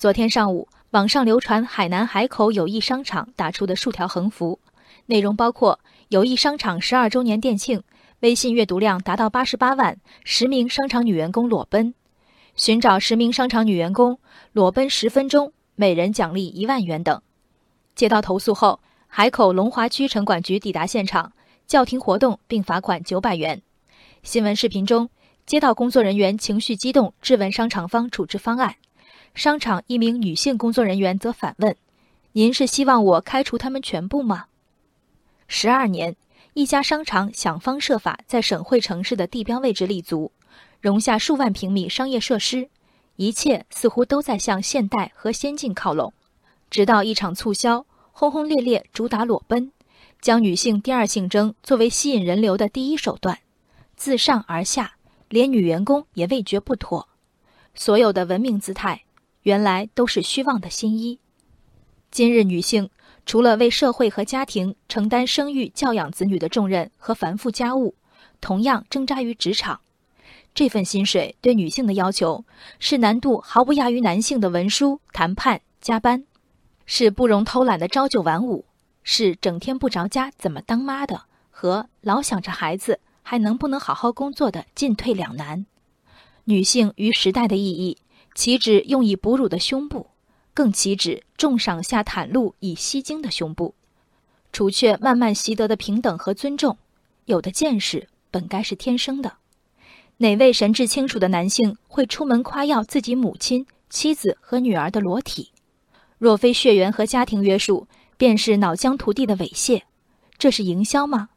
昨天上午，网上流传海南海口友谊商场打出的数条横幅，内容包括友谊商场十二周年店庆，微信阅读量达到八十八万，十名商场女员工裸奔，寻找十名商场女员工裸奔十分钟，每人奖励一万元等。接到投诉后，海口龙华区城管局抵达现场，叫停活动并罚款九百元。新闻视频中。街道工作人员情绪激动，质问商场方处置方案。商场一名女性工作人员则反问：“您是希望我开除他们全部吗？”十二年，一家商场想方设法在省会城市的地标位置立足，容下数万平米商业设施，一切似乎都在向现代和先进靠拢。直到一场促销，轰轰烈烈主打裸奔，将女性第二性征作为吸引人流的第一手段，自上而下。连女员工也未觉不妥，所有的文明姿态，原来都是虚妄的新衣。今日女性除了为社会和家庭承担生育、教养子女的重任和繁复家务，同样挣扎于职场。这份薪水对女性的要求，是难度毫不亚于男性的文书、谈判、加班，是不容偷懒的朝九晚五，是整天不着家怎么当妈的和老想着孩子。还能不能好好工作的进退两难，女性与时代的意义，岂止用以哺乳的胸部，更岂止重赏下袒露以吸睛的胸部？除却慢慢习得的平等和尊重，有的见识本该是天生的。哪位神志清楚的男性会出门夸耀自己母亲、妻子和女儿的裸体？若非血缘和家庭约束，便是脑浆涂地的猥亵。这是营销吗？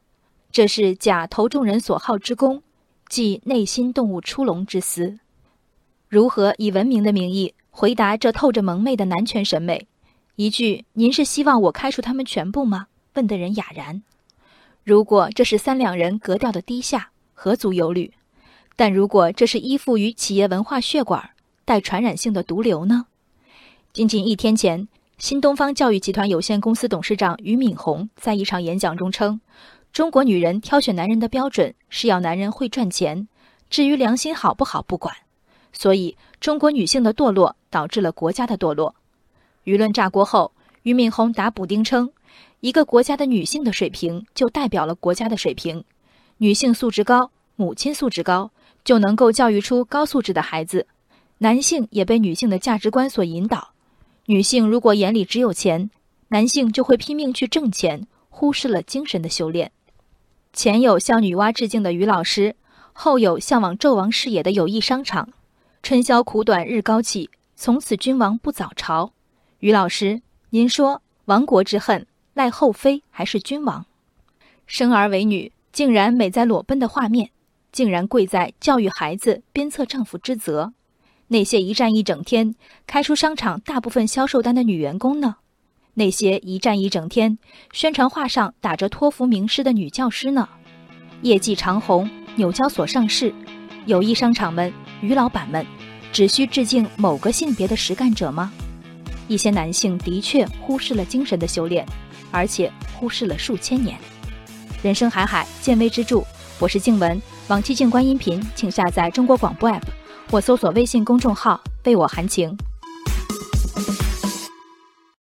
这是假投众人所好之功，即内心动物出笼之思。如何以文明的名义回答这透着蒙昧的男权审美？一句“您是希望我开除他们全部吗？”问的人哑然。如果这是三两人格调的低下，何足忧虑？但如果这是依附于企业文化血管、带传染性的毒瘤呢？仅仅一天前，新东方教育集团有限公司董事长俞敏洪在一场演讲中称。中国女人挑选男人的标准是要男人会赚钱，至于良心好不好不管。所以，中国女性的堕落导致了国家的堕落。舆论炸锅后，俞敏洪打补丁称：“一个国家的女性的水平就代表了国家的水平。女性素质高，母亲素质高，就能够教育出高素质的孩子。男性也被女性的价值观所引导。女性如果眼里只有钱，男性就会拼命去挣钱，忽视了精神的修炼。”前有向女娲致敬的于老师，后有向往纣王视野的友谊商场。春宵苦短日高起，从此君王不早朝。于老师，您说亡国之恨赖后妃还是君王？生儿为女，竟然美在裸奔的画面，竟然贵在教育孩子、鞭策丈夫之责。那些一站一整天，开出商场大部分销售单的女员工呢？那些一站一整天，宣传画上打着托福名师的女教师呢？业绩长虹，纽交所上市，友谊商场们，于老板们，只需致敬某个性别的实干者吗？一些男性的确忽视了精神的修炼，而且忽视了数千年。人生海海，见微知著。我是静文，往期静观音频，请下载中国广播 app 或搜索微信公众号“为我含情”。